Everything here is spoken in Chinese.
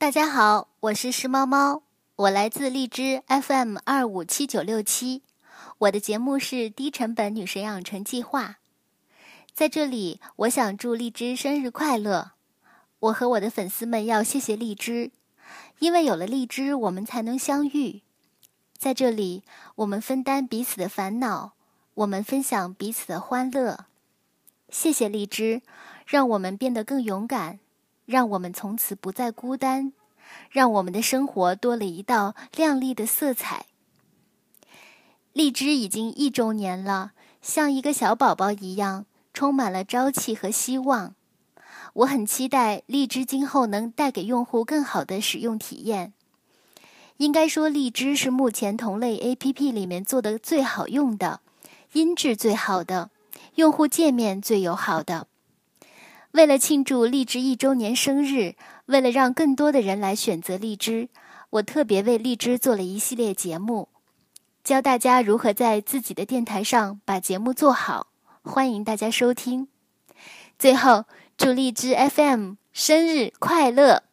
大家好，我是石猫猫，我来自荔枝 FM 二五七九六七，我的节目是低成本女神养成计划。在这里，我想祝荔枝生日快乐。我和我的粉丝们要谢谢荔枝，因为有了荔枝，我们才能相遇。在这里，我们分担彼此的烦恼，我们分享彼此的欢乐。谢谢荔枝，让我们变得更勇敢。让我们从此不再孤单，让我们的生活多了一道亮丽的色彩。荔枝已经一周年了，像一个小宝宝一样，充满了朝气和希望。我很期待荔枝今后能带给用户更好的使用体验。应该说，荔枝是目前同类 APP 里面做的最好用的，音质最好的，用户界面最友好的。为了庆祝荔枝一周年生日，为了让更多的人来选择荔枝，我特别为荔枝做了一系列节目，教大家如何在自己的电台上把节目做好。欢迎大家收听。最后，祝荔枝 FM 生日快乐！